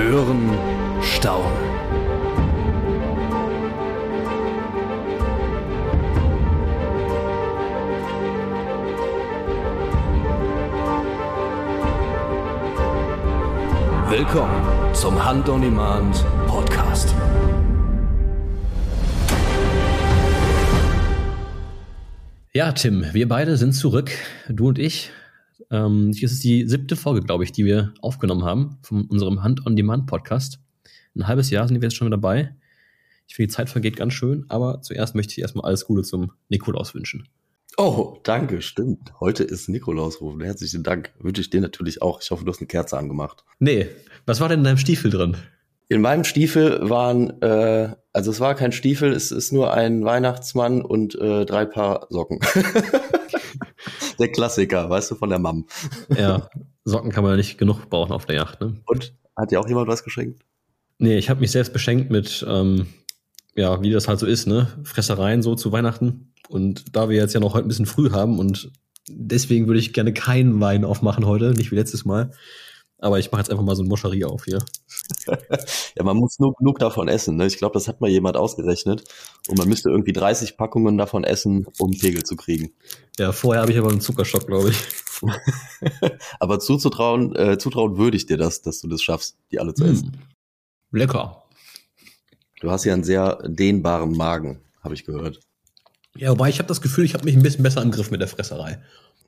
Hören, staunen. Willkommen zum Hand on Demand Podcast. Ja, Tim, wir beide sind zurück, du und ich. Ähm, das ist die siebte Folge, glaube ich, die wir aufgenommen haben von unserem Hand-on-Demand-Podcast. Ein halbes Jahr sind wir jetzt schon dabei. Ich finde, die Zeit vergeht ganz schön, aber zuerst möchte ich erstmal alles Gute zum Nikolaus wünschen. Oh, danke, stimmt. Heute ist Nikolausrufen. Herzlichen Dank. Wünsche ich dir natürlich auch. Ich hoffe, du hast eine Kerze angemacht. Nee, was war denn in deinem Stiefel drin? In meinem Stiefel waren, äh, also es war kein Stiefel, es ist nur ein Weihnachtsmann und äh, drei Paar Socken. der Klassiker, weißt du, von der Mam. Ja, Socken kann man ja nicht genug brauchen auf der Yacht. Ne? Und hat dir auch jemand was geschenkt? Nee, ich habe mich selbst beschenkt mit, ähm, ja, wie das halt so ist, ne? Fressereien so zu Weihnachten. Und da wir jetzt ja noch heute ein bisschen früh haben und deswegen würde ich gerne keinen Wein aufmachen heute, nicht wie letztes Mal. Aber ich mache jetzt einfach mal so ein Moscherie auf hier. ja, man muss nur genug davon essen. Ne? Ich glaube, das hat mal jemand ausgerechnet. Und man müsste irgendwie 30 Packungen davon essen, um Pegel zu kriegen. Ja, vorher habe ich aber einen Zuckerschock, glaube ich. aber zuzutrauen, äh, zutrauen würde ich dir das, dass du das schaffst, die alle zu essen. Lecker. Du hast ja einen sehr dehnbaren Magen, habe ich gehört. Ja, wobei ich habe das Gefühl, ich habe mich ein bisschen besser im Griff mit der Fresserei.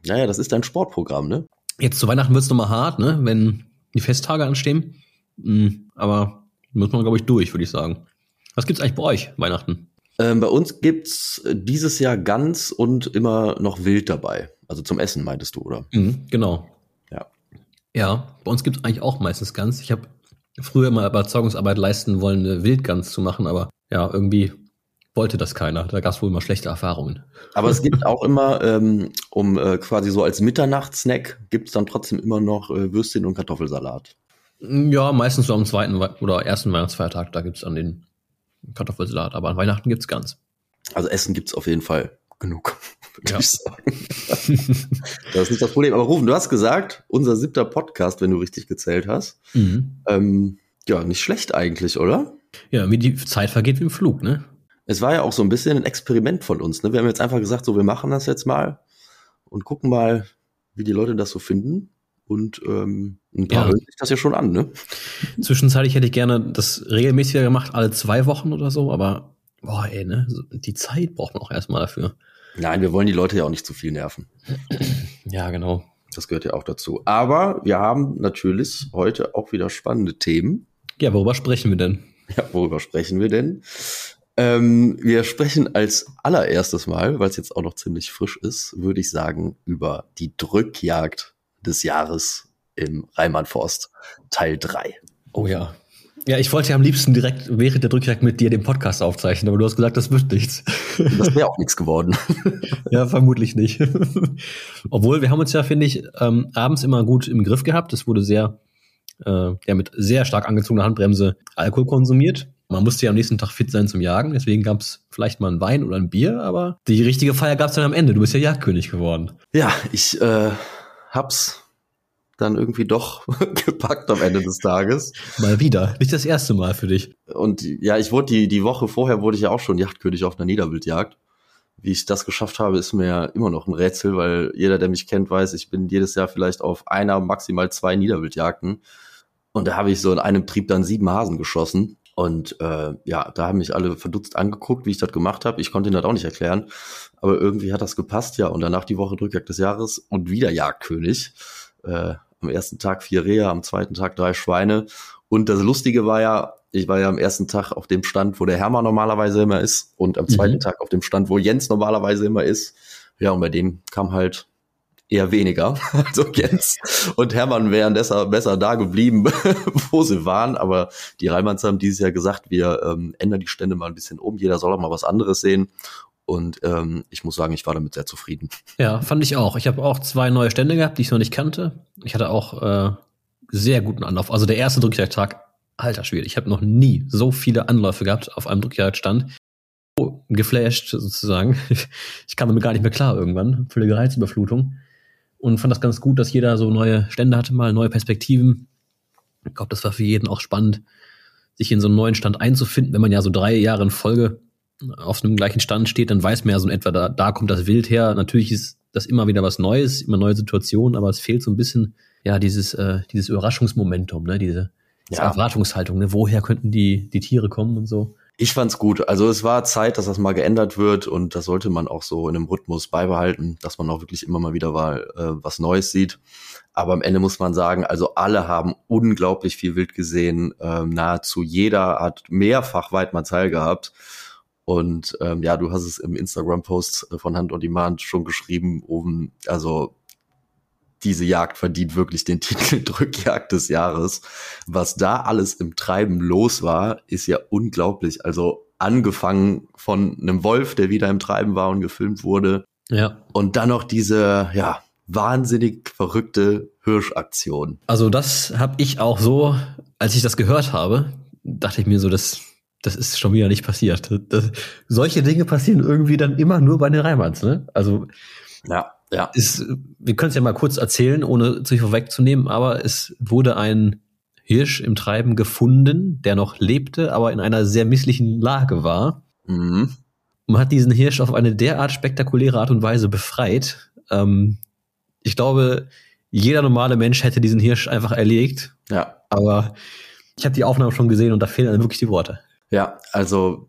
Naja, das ist dein Sportprogramm, ne? Jetzt zu Weihnachten wird's nochmal hart, ne? Wenn die Festtage anstehen. Mhm, aber muss man, glaube ich, durch, würde ich sagen. Was gibt's eigentlich bei euch, Weihnachten? Ähm, bei uns gibt's dieses Jahr Gans und immer noch Wild dabei. Also zum Essen, meintest du, oder? Mhm, genau. Ja. Ja, bei uns gibt's eigentlich auch meistens Gans. Ich habe früher mal Überzeugungsarbeit leisten wollen, eine Wildgans zu machen, aber ja, irgendwie wollte das keiner. Da gab es wohl immer schlechte Erfahrungen. Aber es gibt auch immer, ähm, um äh, quasi so als Mitternachtssnack, gibt es dann trotzdem immer noch äh, Würstchen und Kartoffelsalat. Ja, meistens so am zweiten oder ersten Weihnachtsfeiertag, da gibt es dann den Kartoffelsalat. Aber an Weihnachten gibt es ganz. Also Essen gibt es auf jeden Fall genug, ja. ich sagen. das ist nicht das Problem. Aber Rufen, du hast gesagt, unser siebter Podcast, wenn du richtig gezählt hast. Mhm. Ähm, ja, nicht schlecht eigentlich, oder? Ja, wie die Zeit vergeht wie im Flug, ne? Es war ja auch so ein bisschen ein Experiment von uns. Ne? Wir haben jetzt einfach gesagt, so wir machen das jetzt mal und gucken mal, wie die Leute das so finden. Und ähm, ein paar ja. hören sich das ja schon an, ne? Zwischenzeitlich hätte ich gerne das regelmäßiger gemacht, alle zwei Wochen oder so, aber boah, ey, ne? Die Zeit braucht man auch erstmal dafür. Nein, wir wollen die Leute ja auch nicht zu viel nerven. Ja, genau. Das gehört ja auch dazu. Aber wir haben natürlich heute auch wieder spannende Themen. Ja, worüber sprechen wir denn? Ja, worüber sprechen wir denn? Ähm, wir sprechen als allererstes Mal, weil es jetzt auch noch ziemlich frisch ist, würde ich sagen, über die Drückjagd des Jahres im Reimann-Forst, Teil 3. Oh ja. Ja, ich wollte ja am liebsten direkt während der Drückjagd mit dir den Podcast aufzeichnen, aber du hast gesagt, das wird nichts. Das wäre auch nichts geworden. ja, vermutlich nicht. Obwohl, wir haben uns ja, finde ich, ähm, abends immer gut im Griff gehabt. Es wurde sehr, äh, ja, mit sehr stark angezogener Handbremse Alkohol konsumiert. Man musste ja am nächsten Tag fit sein zum Jagen, deswegen gab es vielleicht mal ein Wein oder ein Bier, aber die richtige Feier gab es dann am Ende. Du bist ja Jagdkönig geworden. Ja, ich äh, hab's dann irgendwie doch gepackt am Ende des Tages. Mal wieder. Nicht das erste Mal für dich. Und ja, ich wurde die, die Woche vorher wurde ich ja auch schon Jagdkönig auf einer Niederwildjagd. Wie ich das geschafft habe, ist mir ja immer noch ein Rätsel, weil jeder, der mich kennt, weiß, ich bin jedes Jahr vielleicht auf einer, maximal zwei Niederwildjagden. Und da habe ich so in einem Trieb dann sieben Hasen geschossen. Und äh, ja, da haben mich alle verdutzt angeguckt, wie ich das gemacht habe. Ich konnte ihnen das auch nicht erklären. Aber irgendwie hat das gepasst, ja. Und danach die Woche Drückjagd des Jahres und wieder Jagdkönig. Äh, am ersten Tag vier Rehe, am zweiten Tag drei Schweine. Und das Lustige war ja, ich war ja am ersten Tag auf dem Stand, wo der Hermann normalerweise immer ist. Und am zweiten mhm. Tag auf dem Stand, wo Jens normalerweise immer ist. Ja, und bei dem kam halt eher weniger. Also Jens und Hermann wären besser, besser da geblieben, wo sie waren. Aber die Reimanns haben dieses Jahr gesagt, wir ähm, ändern die Stände mal ein bisschen um. Jeder soll auch mal was anderes sehen. Und ähm, ich muss sagen, ich war damit sehr zufrieden. Ja, fand ich auch. Ich habe auch zwei neue Stände gehabt, die ich noch nicht kannte. Ich hatte auch äh, sehr guten Anlauf. Also der erste Drückjagdtag, alter Schwede. Ich habe noch nie so viele Anläufe gehabt auf einem Drückjagdstand. Oh, geflasht sozusagen. Ich kam damit gar nicht mehr klar irgendwann. Völlige Reizüberflutung und fand das ganz gut, dass jeder so neue Stände hatte, mal neue Perspektiven. Ich glaube, das war für jeden auch spannend, sich in so einen neuen Stand einzufinden. Wenn man ja so drei Jahre in Folge auf einem gleichen Stand steht, dann weiß man ja so in etwa, da, da kommt das Wild her. Natürlich ist das immer wieder was Neues, immer neue Situationen, aber es fehlt so ein bisschen, ja, dieses, äh, dieses Überraschungsmomentum, ne, diese, diese ja. Erwartungshaltung, ne, woher könnten die, die Tiere kommen und so. Ich fand's gut. Also es war Zeit, dass das mal geändert wird und das sollte man auch so in einem Rhythmus beibehalten, dass man auch wirklich immer mal wieder mal äh, was Neues sieht. Aber am Ende muss man sagen, also alle haben unglaublich viel Wild gesehen. Ähm, nahezu jeder hat mehrfach Weidmanns Heil gehabt. Und ähm, ja, du hast es im Instagram-Post von Hand on Demand schon geschrieben, oben, also diese Jagd verdient wirklich den Titel Drückjagd des Jahres. Was da alles im Treiben los war, ist ja unglaublich. Also angefangen von einem Wolf, der wieder im Treiben war und gefilmt wurde. Ja. Und dann noch diese, ja, wahnsinnig verrückte Hirschaktion. Also das habe ich auch so, als ich das gehört habe, dachte ich mir so, das, das ist schon wieder nicht passiert. Das, solche Dinge passieren irgendwie dann immer nur bei den Reimanns, ne? Also ja. Ja. Ist, wir können es ja mal kurz erzählen, ohne sich vorwegzunehmen, aber es wurde ein Hirsch im Treiben gefunden, der noch lebte, aber in einer sehr misslichen Lage war. Mhm. Man hat diesen Hirsch auf eine derart spektakuläre Art und Weise befreit. Ähm, ich glaube, jeder normale Mensch hätte diesen Hirsch einfach erlegt. Ja. Aber ich habe die Aufnahme schon gesehen und da fehlen dann wirklich die Worte. Ja, also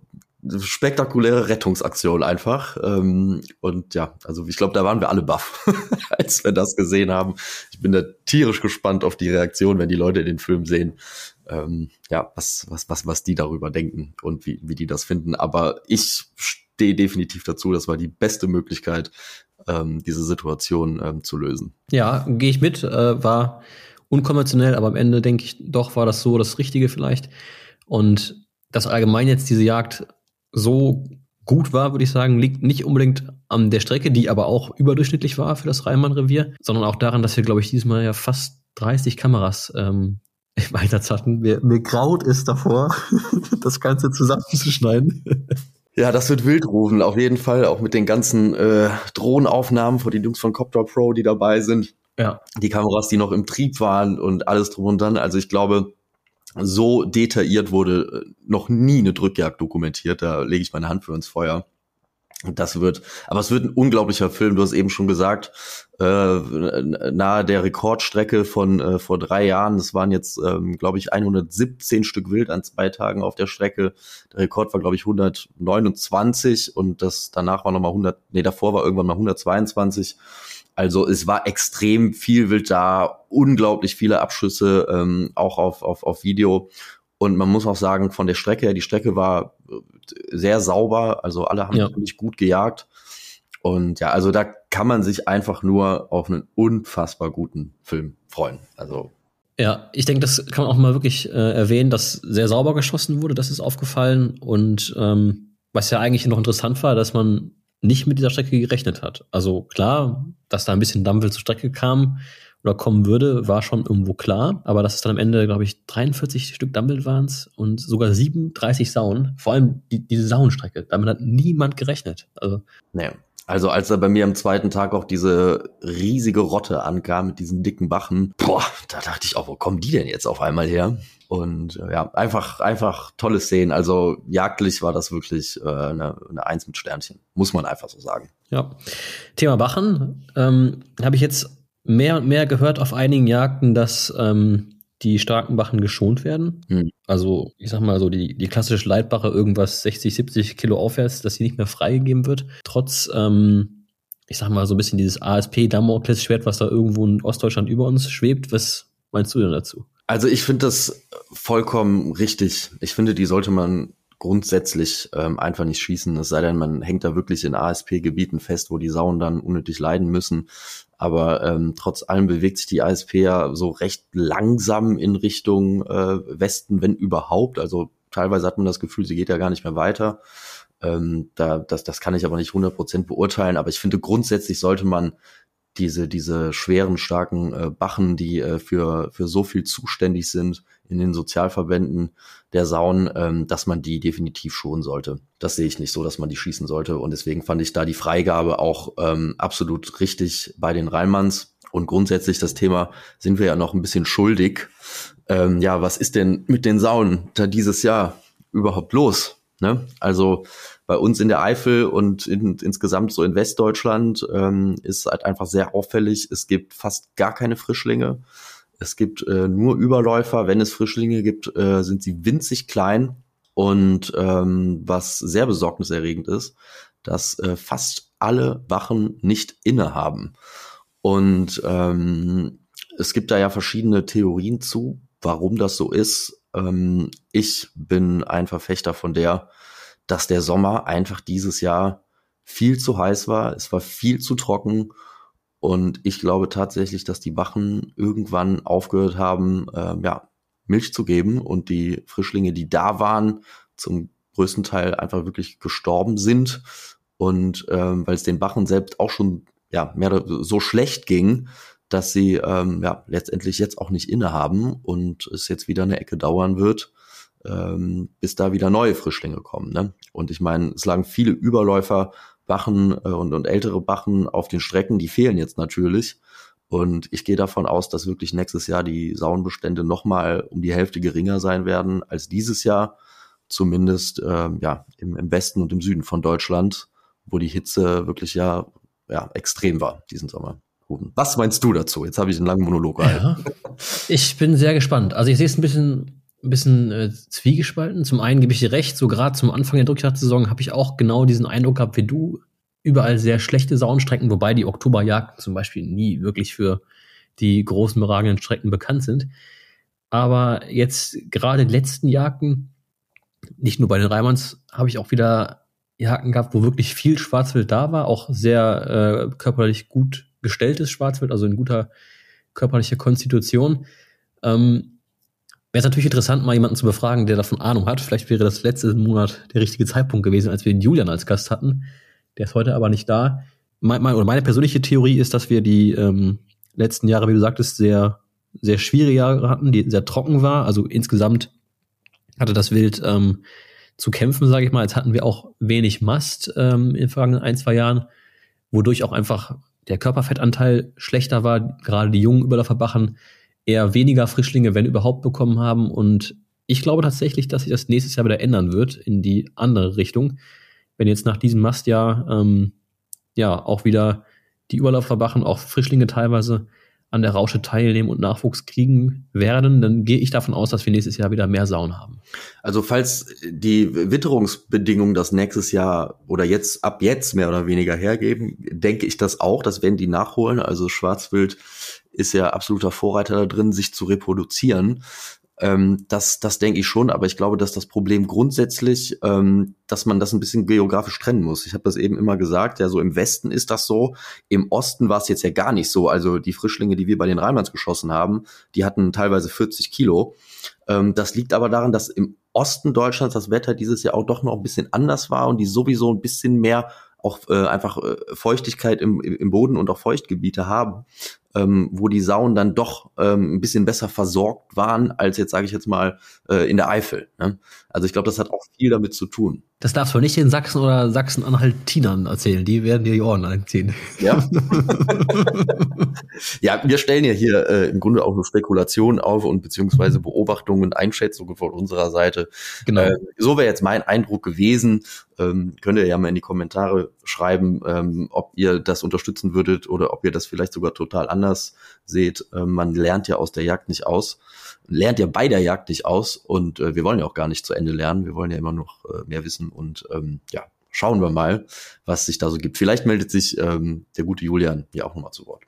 spektakuläre Rettungsaktion einfach. Ähm, und ja, also ich glaube, da waren wir alle baff, als wir das gesehen haben. Ich bin da tierisch gespannt auf die Reaktion, wenn die Leute den Film sehen. Ähm, ja, was, was, was, was die darüber denken und wie, wie die das finden. Aber ich stehe definitiv dazu, das war die beste Möglichkeit, ähm, diese Situation ähm, zu lösen. Ja, gehe ich mit. Äh, war unkonventionell, aber am Ende denke ich, doch war das so das Richtige vielleicht. Und dass allgemein jetzt diese Jagd so gut war, würde ich sagen, liegt nicht unbedingt an der Strecke, die aber auch überdurchschnittlich war für das Rheinmann-Revier, sondern auch daran, dass wir, glaube ich, diesmal ja fast 30 Kameras ähm, im Einsatz hatten. Mir, mir graut es davor, das Ganze zusammenzuschneiden. Ja, das wird wild rufen, auf jeden Fall, auch mit den ganzen äh, Drohnenaufnahmen von den Jungs von Copter Pro, die dabei sind. Ja. Die Kameras, die noch im Trieb waren und alles drum und dran. Also ich glaube, so detailliert wurde äh, noch nie eine Drückjagd dokumentiert. Da lege ich meine Hand für ins Feuer. Das wird, aber es wird ein unglaublicher Film. Du hast eben schon gesagt, äh, nahe der Rekordstrecke von äh, vor drei Jahren. Das waren jetzt, ähm, glaube ich, 117 Stück Wild an zwei Tagen auf der Strecke. Der Rekord war, glaube ich, 129 und das danach war nochmal 100, nee, davor war irgendwann mal 122. Also es war extrem viel Wild da, unglaublich viele Abschüsse, ähm, auch auf, auf, auf Video. Und man muss auch sagen, von der Strecke her, die Strecke war äh, sehr sauber, also alle haben ja. natürlich gut gejagt. Und ja, also da kann man sich einfach nur auf einen unfassbar guten Film freuen. Also ja, ich denke, das kann man auch mal wirklich äh, erwähnen, dass sehr sauber geschossen wurde, das ist aufgefallen. Und ähm, was ja eigentlich noch interessant war, dass man nicht mit dieser Strecke gerechnet hat. Also klar, dass da ein bisschen Dampfel zur Strecke kam oder kommen würde, war schon irgendwo klar. Aber dass es dann am Ende, glaube ich, 43 Stück Dampfel waren und sogar 37 Sauen. Vor allem die, diese Sauenstrecke. Damit hat niemand gerechnet. Also. Nee. Also als da bei mir am zweiten Tag auch diese riesige Rotte ankam mit diesen dicken Bachen, boah, da dachte ich auch, wo kommen die denn jetzt auf einmal her? Und äh, ja, einfach, einfach tolle Szenen. Also jagdlich war das wirklich äh, eine, eine Eins mit Sternchen. Muss man einfach so sagen. Ja. Thema Bachen. Ähm, Habe ich jetzt mehr und mehr gehört auf einigen Jagden, dass ähm, die starken Bachen geschont werden. Hm. Also, ich sag mal so, die, die klassische Leitbache irgendwas 60, 70 Kilo aufwärts, dass sie nicht mehr freigegeben wird. Trotz, ähm, ich sag mal so ein bisschen dieses ASP-Damoklesschwert, was da irgendwo in Ostdeutschland über uns schwebt. Was meinst du denn dazu? Also, ich finde das vollkommen richtig. Ich finde, die sollte man grundsätzlich ähm, einfach nicht schießen, es sei denn, man hängt da wirklich in ASP-Gebieten fest, wo die Sauen dann unnötig leiden müssen. Aber ähm, trotz allem bewegt sich die ASP ja so recht langsam in Richtung äh, Westen, wenn überhaupt. Also teilweise hat man das Gefühl, sie geht ja gar nicht mehr weiter. Ähm, da, das, das kann ich aber nicht 100% beurteilen. Aber ich finde, grundsätzlich sollte man diese, diese schweren, starken äh, Bachen, die äh, für, für so viel zuständig sind in den Sozialverbänden der Sauen, ähm, dass man die definitiv schonen sollte. Das sehe ich nicht so, dass man die schießen sollte. Und deswegen fand ich da die Freigabe auch ähm, absolut richtig bei den Rheinmanns. Und grundsätzlich das Thema sind wir ja noch ein bisschen schuldig. Ähm, ja, was ist denn mit den Saunen da dieses Jahr überhaupt los? Ne? Also bei uns in der Eifel und in, insgesamt so in Westdeutschland ähm, ist halt einfach sehr auffällig. Es gibt fast gar keine Frischlinge. Es gibt äh, nur Überläufer. Wenn es Frischlinge gibt, äh, sind sie winzig klein. Und ähm, was sehr besorgniserregend ist, dass äh, fast alle Wachen nicht innehaben. Und ähm, es gibt da ja verschiedene Theorien zu, warum das so ist. Ähm, ich bin ein Verfechter von der, dass der Sommer einfach dieses Jahr viel zu heiß war. Es war viel zu trocken. Und ich glaube tatsächlich, dass die Wachen irgendwann aufgehört haben, äh, ja, Milch zu geben und die Frischlinge, die da waren, zum größten Teil einfach wirklich gestorben sind. Und ähm, weil es den Wachen selbst auch schon ja mehr so schlecht ging, dass sie ähm, ja letztendlich jetzt auch nicht innehaben und es jetzt wieder eine Ecke dauern wird, ähm, bis da wieder neue Frischlinge kommen. Ne? Und ich meine, es lagen viele Überläufer, Bachen äh, und, und ältere Bachen auf den Strecken, die fehlen jetzt natürlich. Und ich gehe davon aus, dass wirklich nächstes Jahr die Saunbestände nochmal um die Hälfte geringer sein werden als dieses Jahr, zumindest ähm, ja im, im Westen und im Süden von Deutschland, wo die Hitze wirklich ja, ja extrem war diesen Sommer. Was meinst du dazu? Jetzt habe ich einen langen Monolog. Ja, ich bin sehr gespannt. Also ich sehe es ein bisschen, ein bisschen äh, zwiegespalten. Zum einen gebe ich dir recht, so gerade zum Anfang der Drückjagdsaison habe ich auch genau diesen Eindruck gehabt wie du. Überall sehr schlechte Saunstrecken, wobei die Oktoberjagden zum Beispiel nie wirklich für die großen beragenden Strecken bekannt sind. Aber jetzt gerade die letzten Jagden, nicht nur bei den Reimanns, habe ich auch wieder Jagden gehabt, wo wirklich viel Schwarzwild da war, auch sehr äh, körperlich gut gestelltes Schwarzwild, also in guter körperlicher Konstitution. Ähm, Wäre es natürlich interessant, mal jemanden zu befragen, der davon Ahnung hat. Vielleicht wäre das letzte Monat der richtige Zeitpunkt gewesen, als wir den Julian als Gast hatten. Der ist heute aber nicht da. Mein, mein, oder meine persönliche Theorie ist, dass wir die ähm, letzten Jahre, wie du sagtest, sehr, sehr schwierige Jahre hatten, die sehr trocken war. Also insgesamt hatte das Wild ähm, zu kämpfen, sage ich mal. Jetzt hatten wir auch wenig Mast ähm, in den vergangenen ein, zwei Jahren, wodurch auch einfach der Körperfettanteil schlechter war, gerade die jungen Überläuferbachen eher weniger Frischlinge, wenn überhaupt, bekommen haben. Und ich glaube tatsächlich, dass sich das nächstes Jahr wieder ändern wird in die andere Richtung. Wenn jetzt nach diesem Mastjahr ähm, ja auch wieder die Überläuferbachen, auch Frischlinge teilweise an der Rausche teilnehmen und Nachwuchs kriegen werden, dann gehe ich davon aus, dass wir nächstes Jahr wieder mehr Sauen haben. Also falls die Witterungsbedingungen das nächstes Jahr oder jetzt ab jetzt mehr oder weniger hergeben, denke ich das auch, dass wenn die nachholen. Also Schwarzwild ist ja absoluter Vorreiter da drin, sich zu reproduzieren. Ähm, das, das denke ich schon, aber ich glaube, dass das Problem grundsätzlich, ähm, dass man das ein bisschen geografisch trennen muss. Ich habe das eben immer gesagt, ja, so im Westen ist das so, im Osten war es jetzt ja gar nicht so. Also die Frischlinge, die wir bei den Rheinlands geschossen haben, die hatten teilweise 40 Kilo. Ähm, das liegt aber daran, dass im Osten Deutschlands das Wetter dieses Jahr auch doch noch ein bisschen anders war und die sowieso ein bisschen mehr auch äh, einfach äh, Feuchtigkeit im, im Boden und auch Feuchtgebiete haben ähm, wo die Sauen dann doch ähm, ein bisschen besser versorgt waren als jetzt, sage ich jetzt mal, äh, in der Eifel. Ne? Also ich glaube, das hat auch viel damit zu tun. Das darfst du nicht den Sachsen oder Sachsen-Anhaltinern erzählen. Die werden dir die Ohren einziehen. Ja. ja, wir stellen ja hier äh, im Grunde auch nur Spekulationen auf und beziehungsweise Beobachtungen und Einschätzungen von unserer Seite. Genau. Äh, so wäre jetzt mein Eindruck gewesen. Ähm, könnt ihr ja mal in die Kommentare schreiben, ähm, ob ihr das unterstützen würdet oder ob ihr das vielleicht sogar total anders seht. Ähm, man lernt ja aus der Jagd nicht aus, lernt ja bei der Jagd nicht aus und äh, wir wollen ja auch gar nicht zu Ende lernen. Wir wollen ja immer noch äh, mehr wissen und ähm, ja, schauen wir mal, was sich da so gibt. Vielleicht meldet sich ähm, der gute Julian hier auch nochmal zu Wort.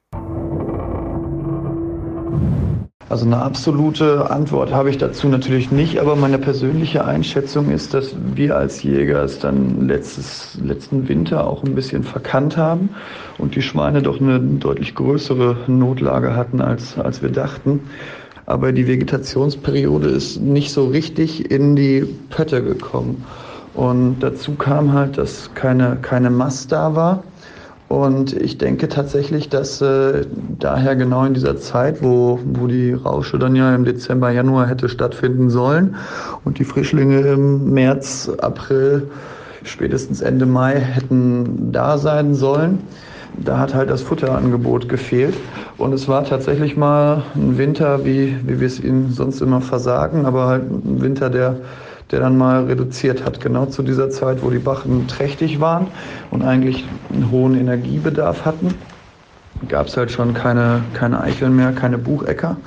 Also eine absolute Antwort habe ich dazu natürlich nicht, aber meine persönliche Einschätzung ist, dass wir als Jäger es dann letztes, letzten Winter auch ein bisschen verkannt haben und die Schweine doch eine deutlich größere Notlage hatten, als, als wir dachten. Aber die Vegetationsperiode ist nicht so richtig in die Pötte gekommen. Und dazu kam halt, dass keine, keine Mast da war und ich denke tatsächlich, dass äh, daher genau in dieser Zeit, wo, wo die Rausche dann ja im Dezember, Januar hätte stattfinden sollen und die Frischlinge im März, April, spätestens Ende Mai hätten da sein sollen, da hat halt das Futterangebot gefehlt. Und es war tatsächlich mal ein Winter, wie, wie wir es ihnen sonst immer versagen, aber halt ein Winter, der, der dann mal reduziert hat. Genau zu dieser Zeit, wo die Bachen trächtig waren und eigentlich einen hohen Energiebedarf hatten, gab es halt schon keine, keine Eicheln mehr, keine Buchecker.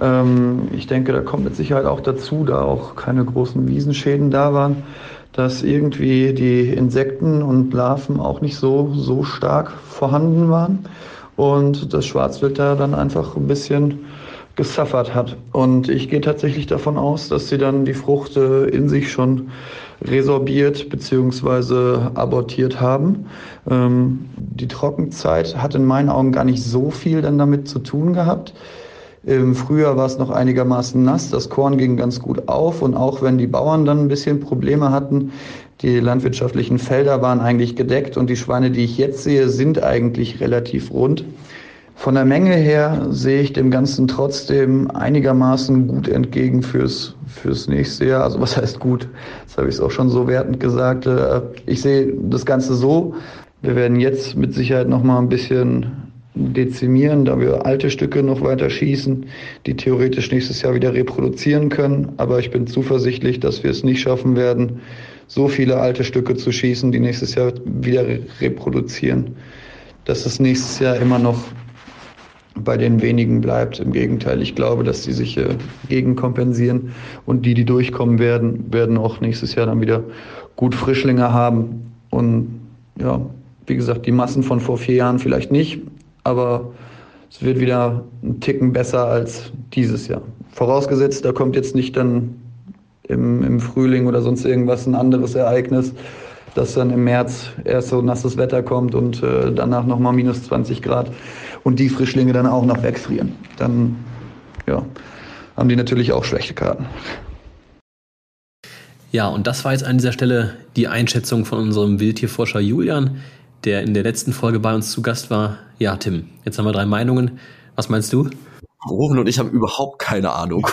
Ähm, ich denke, da kommt mit Sicherheit auch dazu, da auch keine großen Wiesenschäden da waren, dass irgendwie die Insekten und Larven auch nicht so, so stark vorhanden waren und das Schwarzwild da dann einfach ein bisschen gesuffert hat. Und ich gehe tatsächlich davon aus, dass sie dann die Frucht äh, in sich schon resorbiert bzw. abortiert haben. Ähm, die Trockenzeit hat in meinen Augen gar nicht so viel dann damit zu tun gehabt. Im Frühjahr war es noch einigermaßen nass, das Korn ging ganz gut auf und auch wenn die Bauern dann ein bisschen Probleme hatten, die landwirtschaftlichen Felder waren eigentlich gedeckt und die Schweine, die ich jetzt sehe, sind eigentlich relativ rund. Von der Menge her sehe ich dem Ganzen trotzdem einigermaßen gut entgegen fürs, fürs nächste Jahr. Also was heißt gut? Das habe ich es auch schon so wertend gesagt. Äh, ich sehe das Ganze so. Wir werden jetzt mit Sicherheit noch mal ein bisschen dezimieren, da wir alte Stücke noch weiter schießen, die theoretisch nächstes Jahr wieder reproduzieren können. Aber ich bin zuversichtlich, dass wir es nicht schaffen werden, so viele alte Stücke zu schießen, die nächstes Jahr wieder reproduzieren, dass es nächstes Jahr immer noch bei den wenigen bleibt. Im Gegenteil, ich glaube, dass die sich äh, gegenkompensieren und die, die durchkommen werden, werden auch nächstes Jahr dann wieder gut Frischlinge haben. Und ja, wie gesagt, die Massen von vor vier Jahren vielleicht nicht, aber es wird wieder ein Ticken besser als dieses Jahr. Vorausgesetzt, da kommt jetzt nicht dann im, im Frühling oder sonst irgendwas ein anderes Ereignis, dass dann im März erst so nasses Wetter kommt und äh, danach nochmal minus 20 Grad und die Frischlinge dann auch noch wegfrieren. Dann ja, haben die natürlich auch schlechte Karten. Ja, und das war jetzt an dieser Stelle die Einschätzung von unserem Wildtierforscher Julian der in der letzten Folge bei uns zu Gast war. Ja, Tim, jetzt haben wir drei Meinungen. Was meinst du? Rufen und ich haben überhaupt keine Ahnung.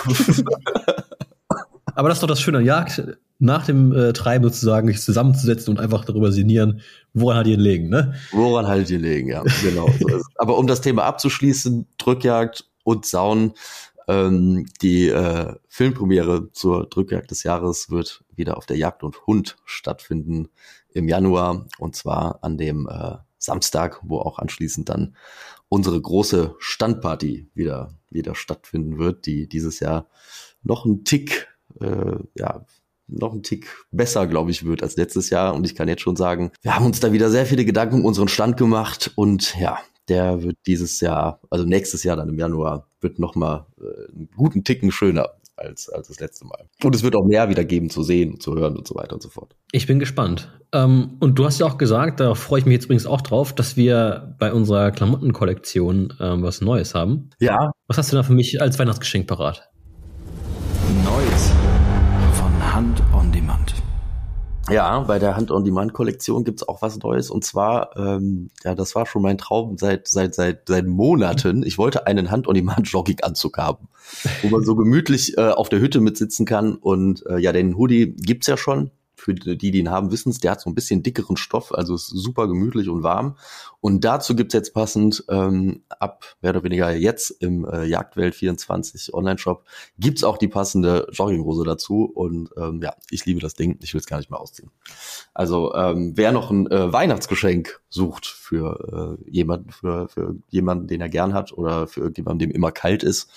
Aber das ist doch das Schöne an Jagd, nach dem äh, Treiben sozusagen sich zusammenzusetzen und einfach darüber sinnieren, woran halt ihr legen, ne? Woran halt ihr legen, ja, genau. so Aber um das Thema abzuschließen, Drückjagd und Sauen, ähm, die äh, Filmpremiere zur Drückjagd des Jahres wird wieder auf der Jagd und Hund stattfinden im Januar und zwar an dem äh, Samstag, wo auch anschließend dann unsere große Standparty wieder, wieder stattfinden wird, die dieses Jahr noch ein Tick, äh, ja, noch ein Tick besser, glaube ich, wird als letztes Jahr. Und ich kann jetzt schon sagen, wir haben uns da wieder sehr viele Gedanken um unseren Stand gemacht und ja, der wird dieses Jahr, also nächstes Jahr dann im Januar, wird noch mal äh, einen guten Ticken schöner als, als das letzte Mal. Und es wird auch mehr wieder geben zu sehen und zu hören und so weiter und so fort. Ich bin gespannt. Ähm, und du hast ja auch gesagt, da freue ich mich jetzt übrigens auch drauf, dass wir bei unserer Klamottenkollektion ähm, was Neues haben. Ja. Was hast du da für mich als Weihnachtsgeschenk parat? Neues von Hand. Ja, bei der Hand-on-Demand-Kollektion gibt's auch was Neues. Und zwar, ähm, ja, das war schon mein Traum seit, seit, seit, seit Monaten. Ich wollte einen Hand-on-Demand-Jogging-Anzug haben, wo man so gemütlich äh, auf der Hütte mitsitzen kann. Und äh, ja, den Hoodie gibt's ja schon für die, die ihn haben, wissen es, der hat so ein bisschen dickeren Stoff, also ist super gemütlich und warm. Und dazu gibt's jetzt passend ähm, ab mehr oder weniger jetzt im äh, Jagdwelt 24 Online-Shop gibt's auch die passende Jogginghose dazu. Und ähm, ja, ich liebe das Ding. Ich will es gar nicht mehr ausziehen. Also ähm, wer noch ein äh, Weihnachtsgeschenk sucht für äh, jemanden, für, für jemanden, den er gern hat oder für irgendjemanden, dem immer kalt ist,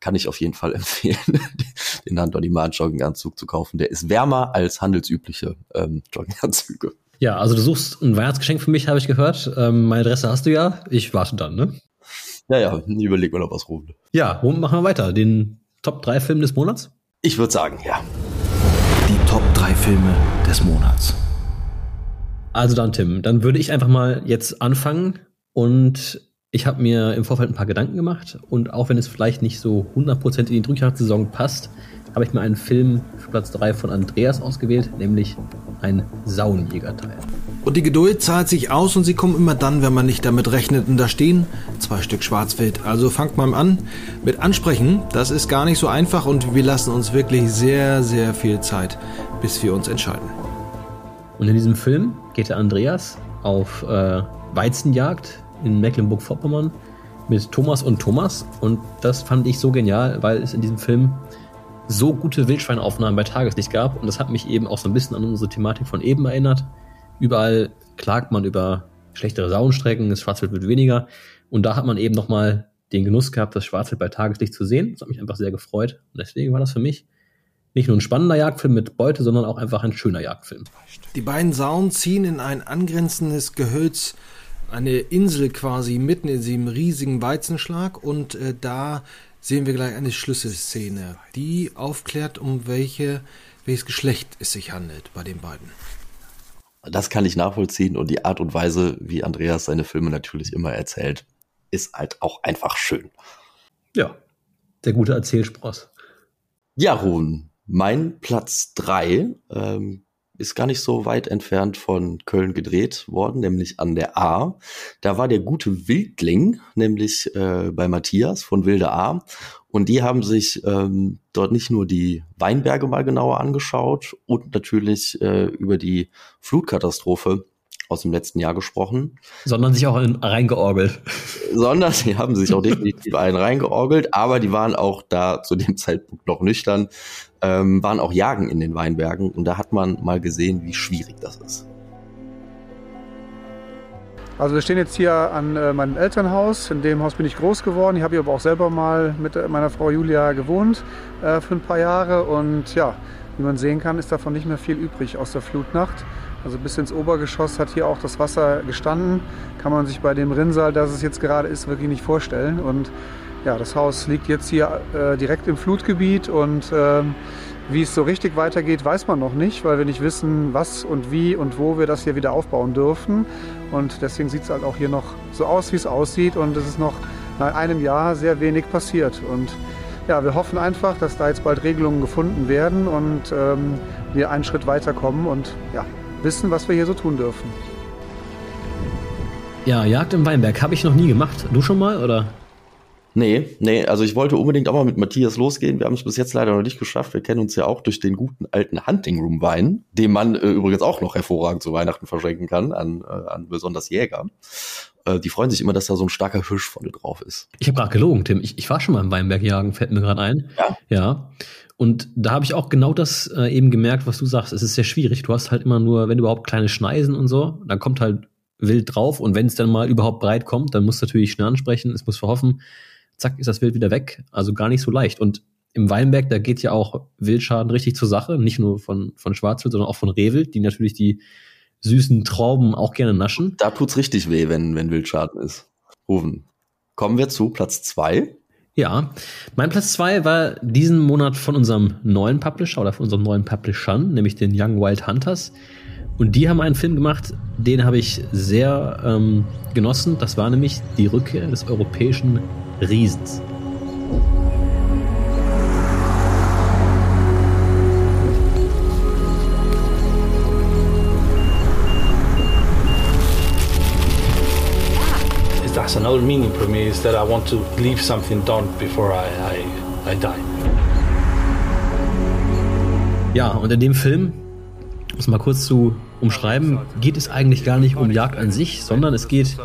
kann ich auf jeden Fall empfehlen, den Hand-on-Demand-Jogginganzug zu kaufen. Der ist wärmer als handelsübliche ähm, Jogginganzüge. Ja, also du suchst ein Weihnachtsgeschenk für mich, habe ich gehört. Ähm, meine Adresse hast du ja. Ich warte dann, ne? Ja, ja, überleg mal noch was rufen. Ja, womit machen wir weiter? Den Top 3 Film des Monats? Ich würde sagen, ja. Die Top 3 Filme des Monats. Also dann, Tim, dann würde ich einfach mal jetzt anfangen und ich habe mir im Vorfeld ein paar Gedanken gemacht und auch wenn es vielleicht nicht so 100% in die Drückjagd-Saison passt, habe ich mir einen Film für Platz 3 von Andreas ausgewählt, nämlich ein Saunjägerteil. Und die Geduld zahlt sich aus und sie kommen immer dann, wenn man nicht damit rechnet. Und da stehen zwei Stück Schwarzwild. Also fangt mal an mit Ansprechen. Das ist gar nicht so einfach und wir lassen uns wirklich sehr, sehr viel Zeit, bis wir uns entscheiden. Und in diesem Film geht der Andreas auf äh, Weizenjagd in Mecklenburg-Vorpommern mit Thomas und Thomas. Und das fand ich so genial, weil es in diesem Film so gute Wildschweinaufnahmen bei Tageslicht gab. Und das hat mich eben auch so ein bisschen an unsere Thematik von eben erinnert. Überall klagt man über schlechtere Sauenstrecken, das Schwarzwild wird weniger. Und da hat man eben nochmal den Genuss gehabt, das Schwarzwild bei Tageslicht zu sehen. Das hat mich einfach sehr gefreut. Und deswegen war das für mich nicht nur ein spannender Jagdfilm mit Beute, sondern auch einfach ein schöner Jagdfilm. Die beiden Sauen ziehen in ein angrenzendes Gehölz, eine Insel quasi mitten in diesem riesigen Weizenschlag und äh, da sehen wir gleich eine Schlüsselszene, die aufklärt, um welche, welches Geschlecht es sich handelt bei den beiden. Das kann ich nachvollziehen und die Art und Weise, wie Andreas seine Filme natürlich immer erzählt, ist halt auch einfach schön. Ja, der gute Erzählspross. Ja, Ruhn, mein Platz drei ähm, ist gar nicht so weit entfernt von Köln gedreht worden, nämlich an der A. Da war der gute Wildling, nämlich äh, bei Matthias von Wilde A. Und die haben sich ähm, dort nicht nur die Weinberge mal genauer angeschaut und natürlich äh, über die Flutkatastrophe aus dem letzten Jahr gesprochen. Sondern sich auch in, reingeorgelt. Sondern sie haben sich auch definitiv einen reingeorgelt, aber die waren auch da zu dem Zeitpunkt noch nüchtern, ähm, waren auch Jagen in den Weinbergen und da hat man mal gesehen, wie schwierig das ist. Also wir stehen jetzt hier an äh, meinem Elternhaus. In dem Haus bin ich groß geworden. Ich habe hier aber auch selber mal mit äh, meiner Frau Julia gewohnt äh, für ein paar Jahre. Und ja, wie man sehen kann, ist davon nicht mehr viel übrig aus der Flutnacht. Also bis ins Obergeschoss hat hier auch das Wasser gestanden. Kann man sich bei dem Rinnsal, das es jetzt gerade ist, wirklich nicht vorstellen. Und ja, das Haus liegt jetzt hier äh, direkt im Flutgebiet und ähm, wie es so richtig weitergeht, weiß man noch nicht, weil wir nicht wissen, was und wie und wo wir das hier wieder aufbauen dürfen. Und deswegen sieht es halt auch hier noch so aus, wie es aussieht. Und es ist noch nach einem Jahr sehr wenig passiert. Und ja, wir hoffen einfach, dass da jetzt bald Regelungen gefunden werden und ähm, wir einen Schritt weiterkommen und ja, wissen, was wir hier so tun dürfen. Ja, Jagd im Weinberg habe ich noch nie gemacht. Du schon mal oder? Nee, nee, also ich wollte unbedingt auch mal mit Matthias losgehen. Wir haben es bis jetzt leider noch nicht geschafft. Wir kennen uns ja auch durch den guten alten Hunting Room Wein, den man äh, übrigens auch noch hervorragend zu Weihnachten verschenken kann an, äh, an besonders Jäger. Äh, die freuen sich immer, dass da so ein starker Hirsch vorne drauf ist. Ich habe gerade gelogen, Tim. Ich, ich war schon mal im Weinberg jagen, fällt mir gerade ein. Ja. Ja. Und da habe ich auch genau das äh, eben gemerkt, was du sagst. Es ist sehr schwierig. Du hast halt immer nur, wenn überhaupt kleine Schneisen und so, dann kommt halt wild drauf. Und wenn es dann mal überhaupt breit kommt, dann musst du natürlich schnell ansprechen. Es muss verhoffen zack, ist das Wild wieder weg. Also gar nicht so leicht. Und im Weinberg, da geht ja auch Wildschaden richtig zur Sache, nicht nur von, von Schwarzwild, sondern auch von Rehwild, die natürlich die süßen Trauben auch gerne naschen. Da tut's richtig weh, wenn, wenn Wildschaden ist. Rufen. Kommen wir zu Platz zwei. Ja, mein Platz zwei war diesen Monat von unserem neuen Publisher oder von unserem neuen Publishern, nämlich den Young Wild Hunters. Und die haben einen Film gemacht, den habe ich sehr ähm, genossen. Das war nämlich die Rückkehr des europäischen Riesens. That's another meaning for me is that I want to leave something done before I, I, I die. Ja, und in dem Film, um es mal kurz zu umschreiben, geht es eigentlich gar nicht um Jagd an sich, sondern es geht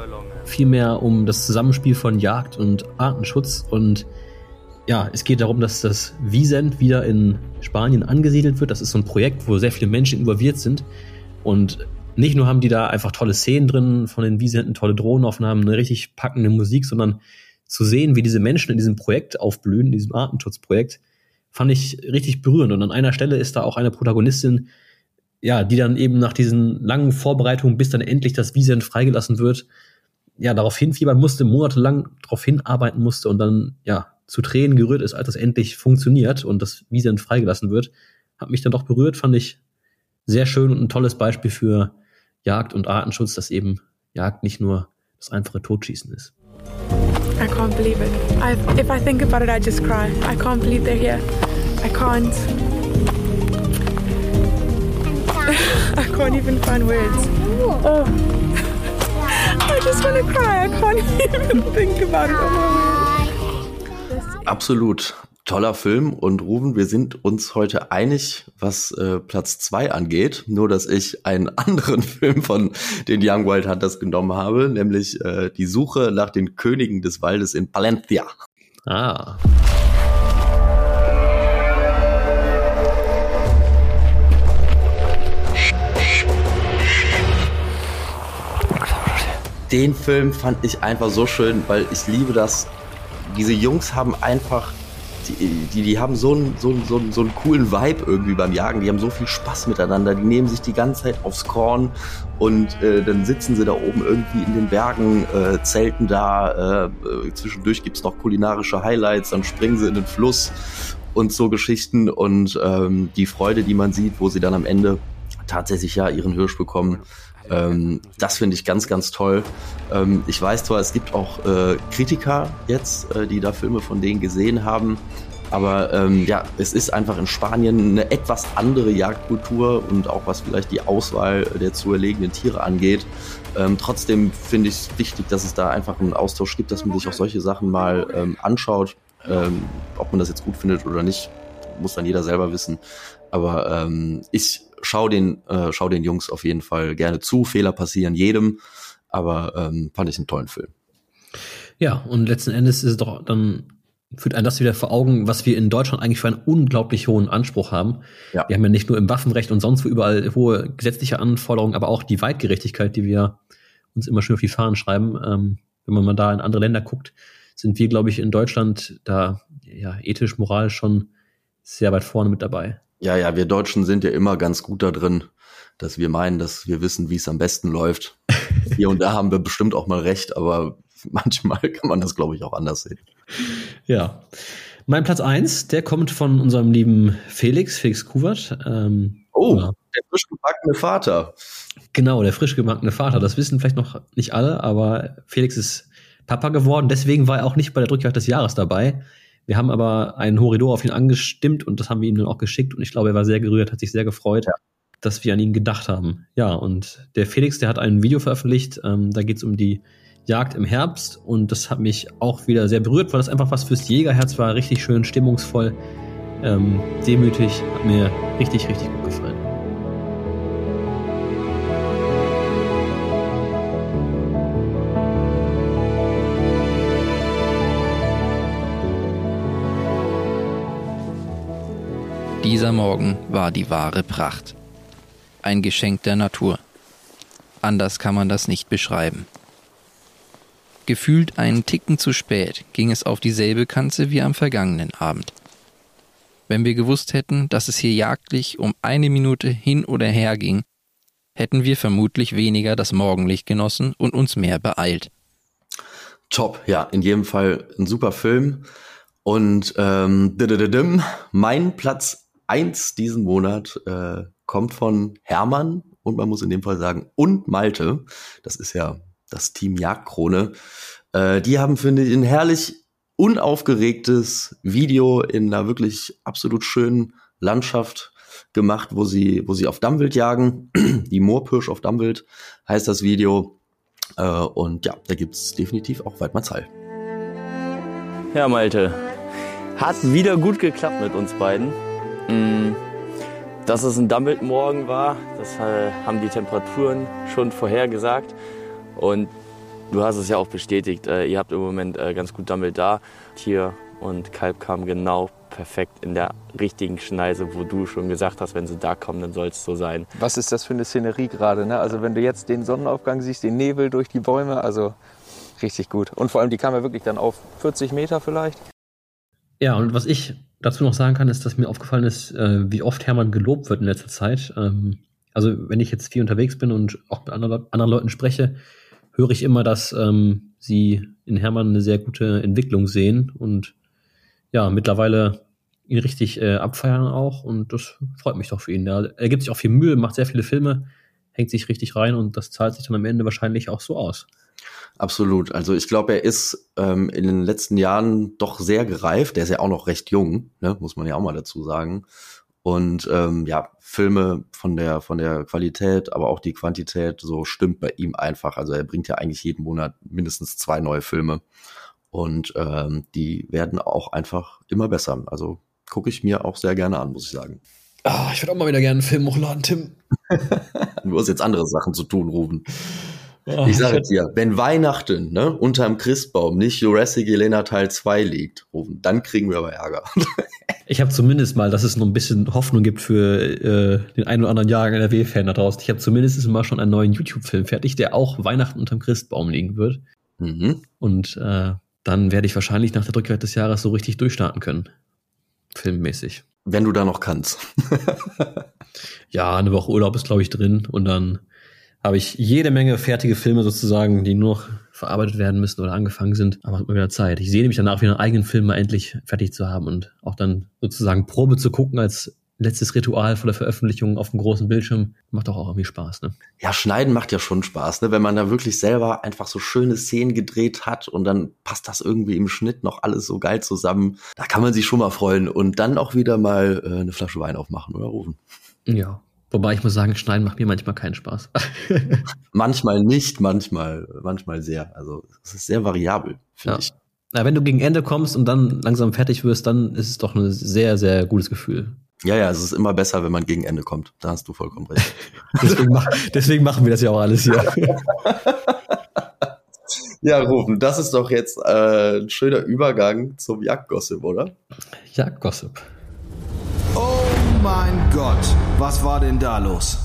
vielmehr um das Zusammenspiel von Jagd und Artenschutz. Und ja, es geht darum, dass das Wiesent wieder in Spanien angesiedelt wird. Das ist so ein Projekt, wo sehr viele Menschen involviert sind. Und nicht nur haben die da einfach tolle Szenen drin von den Wiesenten, tolle Drohnenaufnahmen, eine richtig packende Musik, sondern zu sehen, wie diese Menschen in diesem Projekt aufblühen, in diesem Artenschutzprojekt, fand ich richtig berührend. Und an einer Stelle ist da auch eine Protagonistin, ja, die dann eben nach diesen langen Vorbereitungen, bis dann endlich das Wiesent freigelassen wird, ja, darauf hinfiebern musste, monatelang darauf hinarbeiten musste und dann, ja, zu Tränen gerührt ist, als das endlich funktioniert und das Wiesent freigelassen wird, hat mich dann doch berührt, fand ich sehr schön und ein tolles Beispiel für Jagd und Artenschutz, dass eben Jagd nicht nur das einfache Totschießen ist. I can't believe it. I, if I think about it, I just cry. I can't believe they're here. I can't. I can't even find words. Oh. I just want to cry. I can't even think about it. Oh Absolut. Toller Film und Ruben, wir sind uns heute einig, was äh, Platz zwei angeht. Nur, dass ich einen anderen Film von den Young Wild Hunters genommen habe, nämlich äh, Die Suche nach den Königen des Waldes in Palencia. Ah. Den Film fand ich einfach so schön, weil ich liebe das. Diese Jungs haben einfach die, die, die haben so einen, so, einen, so, einen, so einen coolen Vibe irgendwie beim Jagen. Die haben so viel Spaß miteinander. Die nehmen sich die ganze Zeit aufs Korn und äh, dann sitzen sie da oben irgendwie in den Bergen, äh, zelten da. Äh, zwischendurch gibt's noch kulinarische Highlights. Dann springen sie in den Fluss und so Geschichten. Und ähm, die Freude, die man sieht, wo sie dann am Ende tatsächlich ja ihren Hirsch bekommen. Ähm, das finde ich ganz, ganz toll. Ähm, ich weiß zwar, es gibt auch äh, Kritiker jetzt, äh, die da Filme von denen gesehen haben. Aber ähm, ja, es ist einfach in Spanien eine etwas andere Jagdkultur und auch was vielleicht die Auswahl der zu erlegenen Tiere angeht. Ähm, trotzdem finde ich es wichtig, dass es da einfach einen Austausch gibt, dass man sich auch solche Sachen mal ähm, anschaut. Ähm, ob man das jetzt gut findet oder nicht, muss dann jeder selber wissen. Aber ähm, ich schau den, äh, schau den Jungs auf jeden Fall gerne zu. Fehler passieren jedem, aber ähm, fand ich einen tollen Film. Ja, und letzten Endes ist es doch dann führt ein das wieder vor Augen, was wir in Deutschland eigentlich für einen unglaublich hohen Anspruch haben. Ja. Wir haben ja nicht nur im Waffenrecht und sonst wo überall hohe gesetzliche Anforderungen, aber auch die Weitgerechtigkeit, die wir uns immer schön auf die Fahnen schreiben. Ähm, wenn man mal da in andere Länder guckt, sind wir, glaube ich, in Deutschland da ja ethisch, moralisch schon sehr weit vorne mit dabei. Ja, ja, wir Deutschen sind ja immer ganz gut da drin, dass wir meinen, dass wir wissen, wie es am besten läuft. Hier und da haben wir bestimmt auch mal recht, aber manchmal kann man das, glaube ich, auch anders sehen. Ja. Mein Platz eins, der kommt von unserem lieben Felix, Felix Kuwert. Ähm, oh, ja. der frisch gebackene Vater. Genau, der frisch gebackene Vater. Das wissen vielleicht noch nicht alle, aber Felix ist Papa geworden. Deswegen war er auch nicht bei der Drückjagd des Jahres dabei. Wir haben aber einen Horidor auf ihn angestimmt und das haben wir ihm dann auch geschickt und ich glaube, er war sehr gerührt, hat sich sehr gefreut, ja. dass wir an ihn gedacht haben. Ja, und der Felix, der hat ein Video veröffentlicht, ähm, da geht es um die Jagd im Herbst und das hat mich auch wieder sehr berührt, weil das einfach was fürs Jägerherz war, richtig schön stimmungsvoll, ähm, demütig, hat mir richtig, richtig gut gefallen. Dieser Morgen war die wahre Pracht. Ein Geschenk der Natur. Anders kann man das nicht beschreiben. Gefühlt einen Ticken zu spät ging es auf dieselbe Kanze wie am vergangenen Abend. Wenn wir gewusst hätten, dass es hier jagdlich um eine Minute hin oder her ging, hätten wir vermutlich weniger das Morgenlicht genossen und uns mehr beeilt. Top, ja, in jedem Fall ein super Film. Und ähm, mein Platz eins diesen Monat äh, kommt von Hermann und man muss in dem Fall sagen und Malte. Das ist ja das Team Jagdkrone. Äh, die haben, finde ich, ein herrlich unaufgeregtes Video in einer wirklich absolut schönen Landschaft gemacht, wo sie, wo sie auf Dammwild jagen. Die Moorpirsch auf Dammwild heißt das Video. Äh, und ja, da gibt's definitiv auch Weidmannsheil. Ja, Malte. Hat wieder gut geklappt mit uns beiden. Mm, dass es ein Dammelt-Morgen war, das äh, haben die Temperaturen schon vorhergesagt. Und du hast es ja auch bestätigt, äh, ihr habt im Moment äh, ganz gut Dammelt da. Tier und Kalb kamen genau perfekt in der richtigen Schneise, wo du schon gesagt hast, wenn sie da kommen, dann soll es so sein. Was ist das für eine Szenerie gerade? Ne? Also wenn du jetzt den Sonnenaufgang siehst, den Nebel durch die Bäume, also richtig gut. Und vor allem, die kamen ja wirklich dann auf 40 Meter vielleicht. Ja, und was ich dazu noch sagen kann, ist, dass mir aufgefallen ist, äh, wie oft Hermann gelobt wird in letzter Zeit. Ähm, also wenn ich jetzt viel unterwegs bin und auch mit anderen, anderen Leuten spreche, höre ich immer, dass ähm, sie in Hermann eine sehr gute Entwicklung sehen und ja, mittlerweile ihn richtig äh, abfeiern auch und das freut mich doch für ihn. Ja. Er gibt sich auch viel Mühe, macht sehr viele Filme, hängt sich richtig rein und das zahlt sich dann am Ende wahrscheinlich auch so aus. Absolut. Also ich glaube, er ist ähm, in den letzten Jahren doch sehr gereift. Der ist ja auch noch recht jung, ne? muss man ja auch mal dazu sagen. Und ähm, ja, Filme von der von der Qualität, aber auch die Quantität, so stimmt bei ihm einfach. Also er bringt ja eigentlich jeden Monat mindestens zwei neue Filme. Und ähm, die werden auch einfach immer besser. Also gucke ich mir auch sehr gerne an, muss ich sagen. Ah, ich würde auch mal wieder gerne einen Film hochladen, Tim. du hast jetzt andere Sachen zu tun, Ruben. Ja, ich sage dir, wenn Weihnachten ne, unterm Christbaum nicht Jurassic Elena Teil 2 liegt, Ruben, dann kriegen wir aber Ärger. Ich habe zumindest mal, dass es noch ein bisschen Hoffnung gibt für äh, den einen oder anderen Jahrgang NRW-Fan da draußen. Ich habe zumindest mal schon einen neuen YouTube-Film fertig, der auch Weihnachten unterm Christbaum liegen wird. Mhm. Und äh, dann werde ich wahrscheinlich nach der Drückkeit des Jahres so richtig durchstarten können. Filmmäßig. Wenn du da noch kannst. ja, eine Woche Urlaub ist, glaube ich, drin. Und dann habe ich jede Menge fertige Filme sozusagen, die nur noch verarbeitet werden müssen oder angefangen sind. Aber hat mal wieder Zeit. Ich sehe nämlich danach wieder einen eigenen Film mal endlich fertig zu haben und auch dann sozusagen Probe zu gucken als letztes Ritual vor der Veröffentlichung auf dem großen Bildschirm. Macht doch auch irgendwie Spaß, ne? Ja, Schneiden macht ja schon Spaß, ne? Wenn man da wirklich selber einfach so schöne Szenen gedreht hat und dann passt das irgendwie im Schnitt noch alles so geil zusammen. Da kann man sich schon mal freuen und dann auch wieder mal äh, eine Flasche Wein aufmachen oder rufen. Ja. Wobei ich muss sagen, Schneiden macht mir manchmal keinen Spaß. manchmal nicht, manchmal, manchmal sehr. Also es ist sehr variabel, finde Ja. ich. Ja, wenn du gegen Ende kommst und dann langsam fertig wirst, dann ist es doch ein sehr, sehr gutes Gefühl. Ja, ja, es ist immer besser, wenn man gegen Ende kommt. Da hast du vollkommen recht. Deswegen, mach, deswegen machen wir das ja auch alles hier. ja, Rufen, das ist doch jetzt äh, ein schöner Übergang zum Jagdgossip, oder? Ja, Gossip. Oh mein Gott, was war denn da los?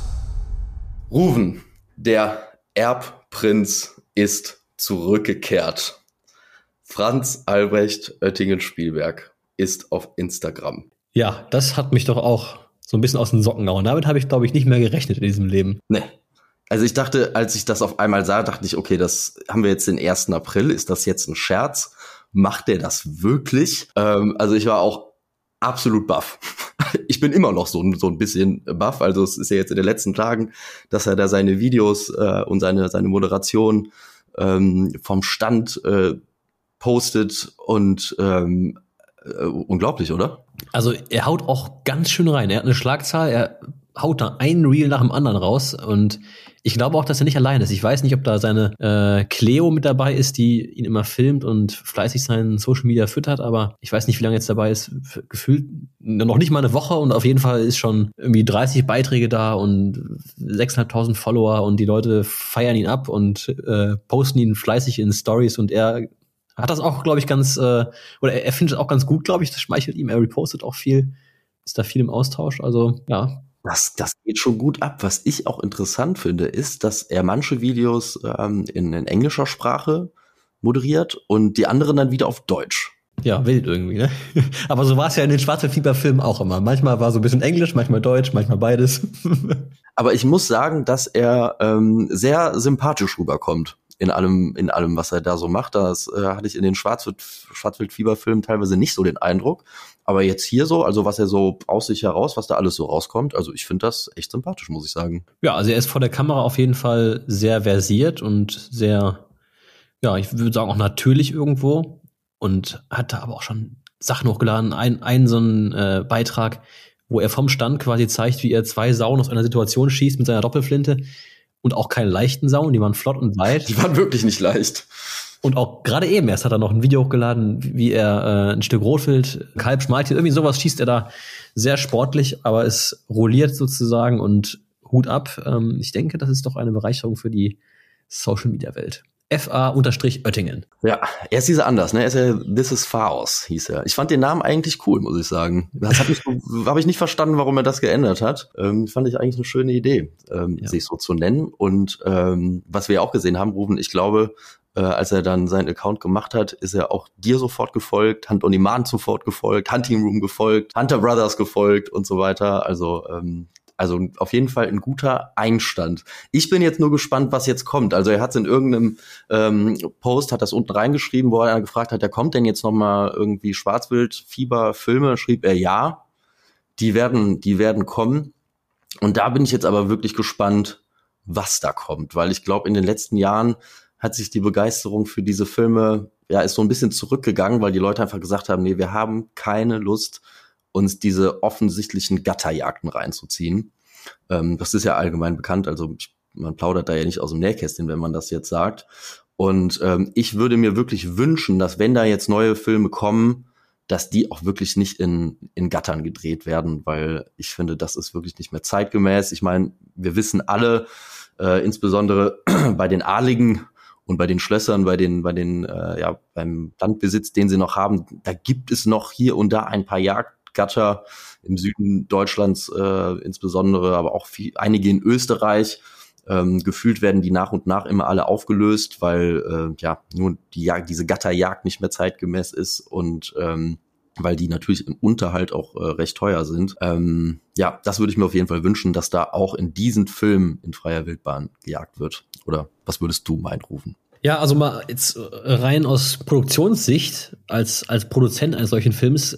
Ruven, der Erbprinz ist zurückgekehrt. Franz Albrecht Oettingen-Spielberg ist auf Instagram. Ja, das hat mich doch auch so ein bisschen aus den Socken gehauen. Damit habe ich, glaube ich, nicht mehr gerechnet in diesem Leben. Nee. Also ich dachte, als ich das auf einmal sah, dachte ich, okay, das haben wir jetzt den 1. April. Ist das jetzt ein Scherz? Macht der das wirklich? Ähm, also ich war auch absolut baff. Ich bin immer noch so, so ein bisschen baff. Also es ist ja jetzt in den letzten Tagen, dass er da seine Videos äh, und seine, seine Moderation ähm, vom Stand äh, postet und ähm, äh, unglaublich, oder? Also er haut auch ganz schön rein. Er hat eine Schlagzahl, er haut da einen Reel nach dem anderen raus und ich glaube auch, dass er nicht allein ist. Ich weiß nicht, ob da seine äh, Cleo mit dabei ist, die ihn immer filmt und fleißig seinen Social Media füttert, aber ich weiß nicht, wie lange jetzt dabei ist. Gefühlt noch nicht mal eine Woche und auf jeden Fall ist schon irgendwie 30 Beiträge da und 6.500 Follower und die Leute feiern ihn ab und äh, posten ihn fleißig in Stories und er hat das auch, glaube ich, ganz, äh, oder er, er findet es auch ganz gut, glaube ich. Das schmeichelt ihm. Er repostet auch viel, ist da viel im Austausch. Also ja, Das, das geht schon gut ab. Was ich auch interessant finde, ist, dass er manche Videos ähm, in, in englischer Sprache moderiert und die anderen dann wieder auf Deutsch. ja, wild irgendwie, ne? Aber so war es ja in den Schwarze-Fieber-Filmen auch immer. Manchmal war so ein bisschen Englisch, manchmal Deutsch, manchmal beides. Aber ich muss sagen, dass er ähm, sehr sympathisch rüberkommt in allem, in allem, was er da so macht. Das äh, hatte ich in den Schwarzwild, Schwarzwildfieber-Filmen teilweise nicht so den Eindruck. Aber jetzt hier so, also was er so aus sich heraus, was da alles so rauskommt, also ich finde das echt sympathisch, muss ich sagen. ja, also er ist vor der Kamera auf jeden Fall sehr versiert und sehr, ja, ich würde sagen auch natürlich irgendwo und hat da aber auch schon Sachen hochgeladen. Ein, ein so ein äh, Beitrag, wo er vom Stand quasi zeigt, wie er zwei Sauen aus einer Situation schießt mit seiner Doppelflinte und auch keine leichten Sauen, die waren flott und weit. Die waren wirklich nicht leicht. Und auch gerade eben erst hat er noch ein Video hochgeladen, wie er äh, ein Stück Rotwild, Kalb, Schmaltier, irgendwie sowas schießt er da sehr sportlich, aber es rolliert sozusagen und Hut ab. Ähm, ich denke, das ist doch eine Bereicherung für die Social-Media-Welt. FA-Oettingen. Ja, er ist dieser anders, ne? Er ist ja This is Faust, hieß er. Ich fand den Namen eigentlich cool, muss ich sagen. Das habe ich, hab ich nicht verstanden, warum er das geändert hat. Ähm, fand ich eigentlich eine schöne Idee, ähm, Ja. sich so zu nennen. Und ähm, was wir auch gesehen haben, Ruben, ich glaube, äh, als er dann seinen Account gemacht hat, ist er auch dir sofort gefolgt, Hunt on Demand sofort gefolgt, Hunting Room gefolgt, Hunter Brothers gefolgt und so weiter. Also ähm, also auf jeden Fall ein guter Einstand. Ich bin jetzt nur gespannt, was jetzt kommt. Also er hat es in irgendeinem ähm, Post, hat das unten reingeschrieben, wo er gefragt hat, ja, kommt denn jetzt noch mal irgendwie Schwarzwild-Fieber-Filme? Schrieb er ja. Die werden, die werden kommen. Und da bin ich jetzt aber wirklich gespannt, was da kommt, weil ich glaube, in den letzten Jahren hat sich die Begeisterung für diese Filme, ja, ist so ein bisschen zurückgegangen, weil die Leute einfach gesagt haben, nee, wir haben keine Lust, uns diese offensichtlichen Gatterjagden reinzuziehen. Ähm, das ist ja allgemein bekannt, also man plaudert da ja nicht aus dem Nähkästchen, wenn man das jetzt sagt. Und ähm, ich würde mir wirklich wünschen, dass wenn da jetzt neue Filme kommen, dass die auch wirklich nicht in, in Gattern gedreht werden, weil ich finde, das ist wirklich nicht mehr zeitgemäß. Ich meine, wir wissen alle, äh, insbesondere bei den Adligen und bei den Schlössern, bei den, bei den, äh, ja, beim Landbesitz, den sie noch haben, da gibt es noch hier und da ein paar Jagdgatter im Süden Deutschlands äh, insbesondere, aber auch viel, einige in Österreich. Ähm, gefühlt werden die nach und nach immer alle aufgelöst, weil äh, ja nur die Jagd, diese Gatterjagd nicht mehr zeitgemäß ist und ähm, weil die natürlich im Unterhalt auch äh, recht teuer sind. Ähm, ja, das würde ich mir auf jeden Fall wünschen, dass da auch in diesen Filmen in freier Wildbahn gejagt wird. Oder was würdest du meinen rufen? Ja, also mal jetzt rein aus Produktionssicht, als, als Produzent eines solchen Films,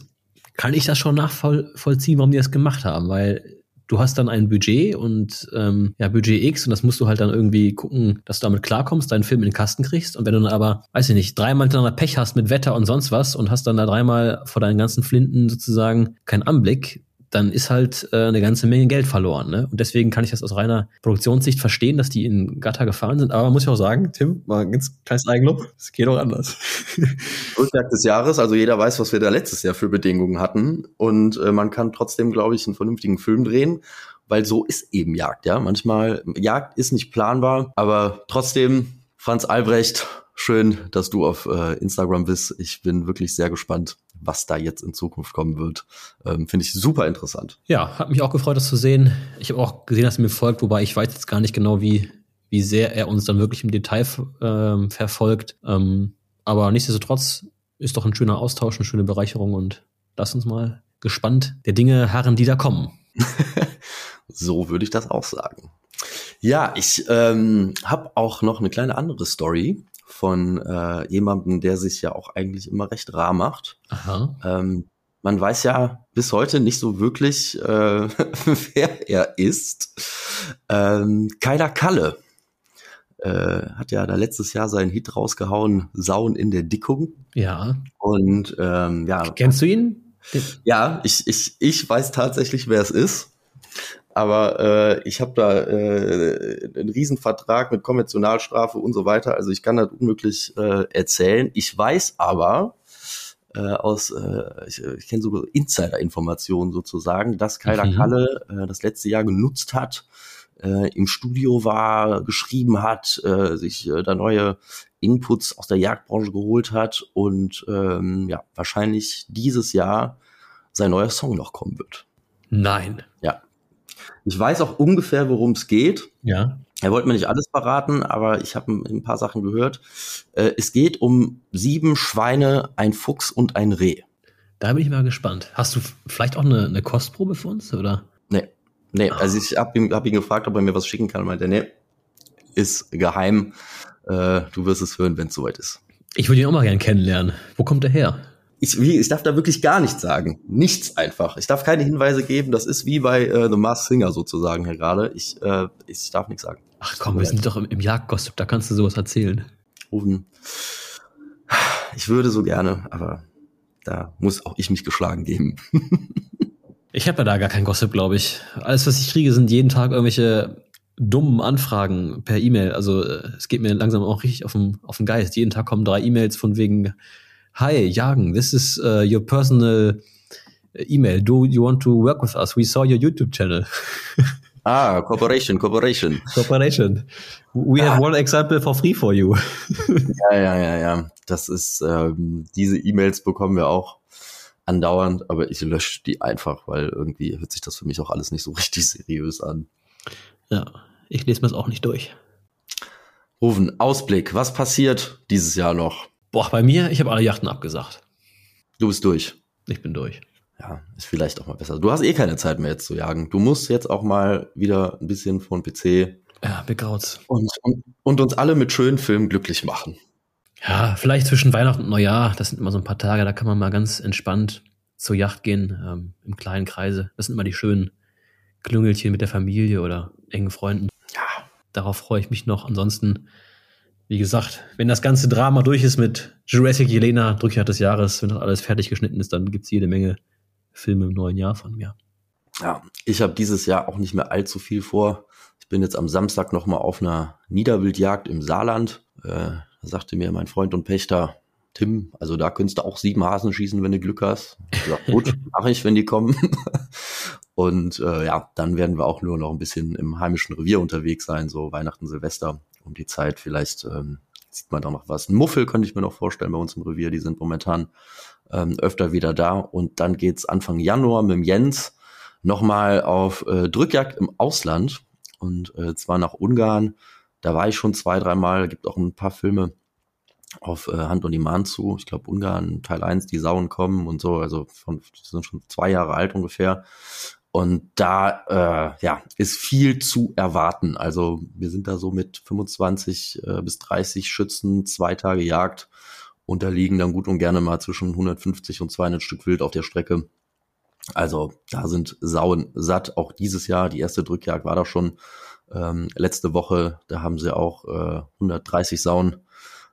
kann ich das schon nachvollziehen, warum die das gemacht haben, weil du hast dann ein Budget und ähm, ja, Budget X und das musst du halt dann irgendwie gucken, dass du damit klarkommst, deinen Film in den Kasten kriegst. Und wenn du dann aber, weiß ich nicht, dreimal hintereinander Pech hast mit Wetter und sonst was und hast dann da dreimal vor deinen ganzen Flinten sozusagen keinen Anblick, dann ist halt äh, eine ganze Menge Geld verloren. Ne? Und deswegen kann ich das aus reiner Produktionssicht verstehen, dass die in Gatter gefahren sind. Aber muss ja auch sagen, Tim, mal ein ganz kleines Eigenlob, es geht auch anders. Rückwerk des Jahres, also jeder weiß, was wir da letztes Jahr für Bedingungen hatten. Und äh, man kann trotzdem, glaube ich, einen vernünftigen Film drehen. Weil so ist eben Jagd, ja. Manchmal, Jagd ist nicht planbar, aber trotzdem, Franz Albrecht, schön, dass du auf äh, Instagram bist. Ich bin wirklich sehr gespannt, was da jetzt in Zukunft kommen wird. Ähm, Finde ich super interessant. Ja, hat mich auch gefreut, das zu sehen. Ich habe auch gesehen, dass er mir folgt, wobei ich weiß jetzt gar nicht genau, wie, wie sehr er uns dann wirklich im Detail ähm, verfolgt. Ähm, aber nichtsdestotrotz ist doch ein schöner Austausch, eine schöne Bereicherung und lass uns mal gespannt der Dinge harren, die da kommen. so würde ich das auch sagen. Ja, ich ähm, habe auch noch eine kleine andere Story von äh, jemandem, der sich ja auch eigentlich immer recht rar macht. Ähm, man weiß ja bis heute nicht so wirklich, äh, wer er ist. Ähm, Kyla Kalle äh, hat ja da letztes Jahr seinen Hit rausgehauen, Sauen in der Dickung. Ja. Und ähm, ja. Kennst du ihn? Ja, ich, ich, ich weiß tatsächlich, wer es ist. Aber äh, ich habe da äh, einen Riesenvertrag mit Konventionalstrafe und so weiter. Also ich kann das unmöglich äh, erzählen. Ich weiß aber äh, aus, äh, ich, ich kenne so Insider-Informationen sozusagen, dass Kyla mhm. Kalle äh, das letzte Jahr genutzt hat, äh, im Studio war, geschrieben hat, äh, sich äh, da neue Inputs aus der Jagdbranche geholt hat und ähm, ja, wahrscheinlich dieses Jahr sein neuer Song noch kommen wird. Nein. Ja, ich weiß auch ungefähr, worum es geht. Ja. Er wollte mir nicht alles verraten, aber ich habe ein paar Sachen gehört. Äh, es geht um sieben Schweine, ein Fuchs und ein Reh. Da bin ich mal gespannt. Hast du vielleicht auch eine, eine Kostprobe für uns, oder? Nee. Nee, oh. also ich habe ihn, hab ihn gefragt, ob er mir was schicken kann. Meinte, nee, ist geheim. Äh, du wirst es hören, wenn es soweit ist. Ich würde ihn auch mal gern kennenlernen. Wo kommt er her? Ich, wie, ich darf da wirklich gar nichts sagen. Nichts einfach. Ich darf keine Hinweise geben. Das ist wie bei äh, The Masked Singer sozusagen hier gerade. Ich, äh, ich darf nichts sagen. Ach komm, wir sind doch im, im Jagdgossip, da kannst du sowas erzählen. Rufen. Ich würde so gerne, aber da muss auch ich mich geschlagen geben. ich habe ja da gar kein Gossip, glaube ich. Alles, was ich kriege, sind jeden Tag irgendwelche dummen Anfragen per E-Mail. Also äh, es geht mir langsam auch richtig auf den, auf den Geist. Jeden Tag kommen drei E-Mails von wegen Hi, Jagen, this is uh, your personal email. Do you want to work with us? We saw your YouTube channel. ah, cooperation, cooperation. Cooperation. We ah. have one example for free for you. ja, ja, ja, ja. Das ist, ähm, diese E-Mails bekommen wir auch andauernd, aber ich lösche die einfach, weil irgendwie hört sich das für mich auch alles nicht so richtig seriös an. Ja, ich lese mir das auch nicht durch. Rufen, Ausblick, was passiert dieses Jahr noch? Boah, bei mir, ich habe alle Yachten abgesagt. Du bist durch. Ich bin durch. Ja, ist vielleicht auch mal besser. Du hast eh keine Zeit mehr jetzt zu jagen. Du musst jetzt auch mal wieder ein bisschen von PC. Ja, begraut's. Und, und, und uns alle mit schönen Filmen glücklich machen. Ja, vielleicht zwischen Weihnachten und Neujahr. Das sind immer so ein paar Tage, da kann man mal ganz entspannt zur Yacht gehen, ähm, im kleinen Kreise. Das sind immer die schönen Klüngelchen mit der Familie oder engen Freunden. Ja. Darauf freue ich mich noch. Ansonsten wie gesagt, wenn das ganze Drama durch ist mit Jurassic Jelena, Drückjagd des Jahres, wenn das alles fertig geschnitten ist, dann gibt's jede Menge Filme im neuen Jahr von mir. Ja, ich habe dieses Jahr auch nicht mehr allzu viel vor. Ich bin jetzt am Samstag noch mal auf einer Niederwildjagd im Saarland. Äh, Da sagte mir mein Freund und Pächter, Tim, also da könntest du auch sieben Hasen schießen, wenn du Glück hast. Ich sag, gut, mache ich, wenn die kommen. Und äh, ja, dann werden wir auch nur noch ein bisschen im heimischen Revier unterwegs sein, so Weihnachten, Silvester um die Zeit. Vielleicht ähm, sieht man da noch was. Ein Muffel könnte ich mir noch vorstellen bei uns im Revier. Die sind momentan ähm, öfter wieder da. Und dann geht's Anfang Januar mit dem Jens nochmal auf äh, Drückjagd im Ausland. Und äh, zwar nach Ungarn. Da war ich schon zwei, dreimal. Gibt auch ein paar Filme auf äh, Hand und Iman zu. Ich glaube, Ungarn Teil 1, die Sauen kommen und so. Also von, sind schon zwei Jahre alt ungefähr. Und da äh, ja, ist viel zu erwarten. Also wir sind da so mit 25 äh, bis 30 Schützen, zwei Tage Jagd. Und da liegen dann gut und gerne mal zwischen 150 und 200 Stück Wild auf der Strecke. Also da sind Sauen satt. Auch dieses Jahr, die erste Drückjagd war da schon ähm, letzte Woche. Da haben sie auch äh, 130 Sauen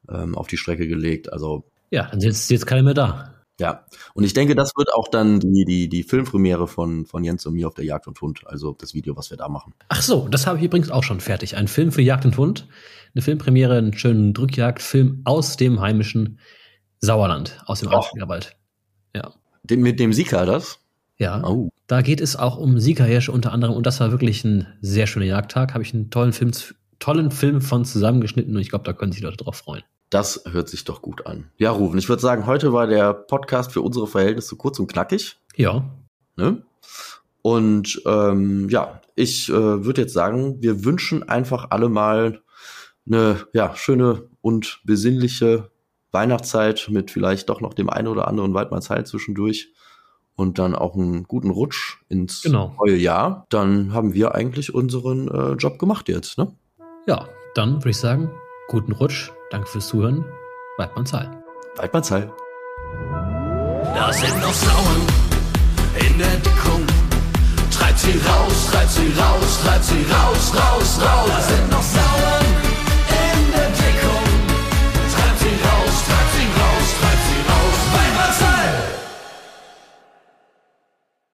ähm, auf die Strecke gelegt. Also ja, dann ist jetzt keiner mehr da. Ja, und ich denke, das wird auch dann die, die, die Filmpremiere von, von Jens und mir auf der Jagd und Hund, also das Video, was wir da machen. Ach so, das habe ich übrigens auch schon fertig. Ein Film für Jagd und Hund, eine Filmpremiere, einen schönen Drückjagdfilm aus dem heimischen Sauerland, aus dem Alpenwald. Ja. Dem, mit dem Sika das? Ja. Oh. Da geht es auch um Sika-Hirsche unter anderem und das war wirklich ein sehr schöner Jagdtag. Habe ich einen tollen Film, tollen Film von zusammengeschnitten und ich glaube, da können sich Leute drauf freuen. Das hört sich doch gut an. Ja, Rufen, ich würde sagen, heute war der Podcast für unsere Verhältnisse kurz und knackig. Ja. Ne? Und ähm, ja, ich äh, würde jetzt sagen, wir wünschen einfach alle mal eine ja, schöne und besinnliche Weihnachtszeit mit vielleicht doch noch dem einen oder anderen Waldmannsheil zwischendurch und dann auch einen guten Rutsch ins genau. neue Jahr. Dann haben wir eigentlich unseren äh, Job gemacht jetzt, ne? Ja, dann würde ich sagen, guten Rutsch Danke fürs Zuhören. Weidmannsheil. Weidmannsheil. Da sind noch Sauen in der Deckung. Treibt sie raus, treibt sie raus, treibt sie raus, raus, raus. Da sind noch Sauen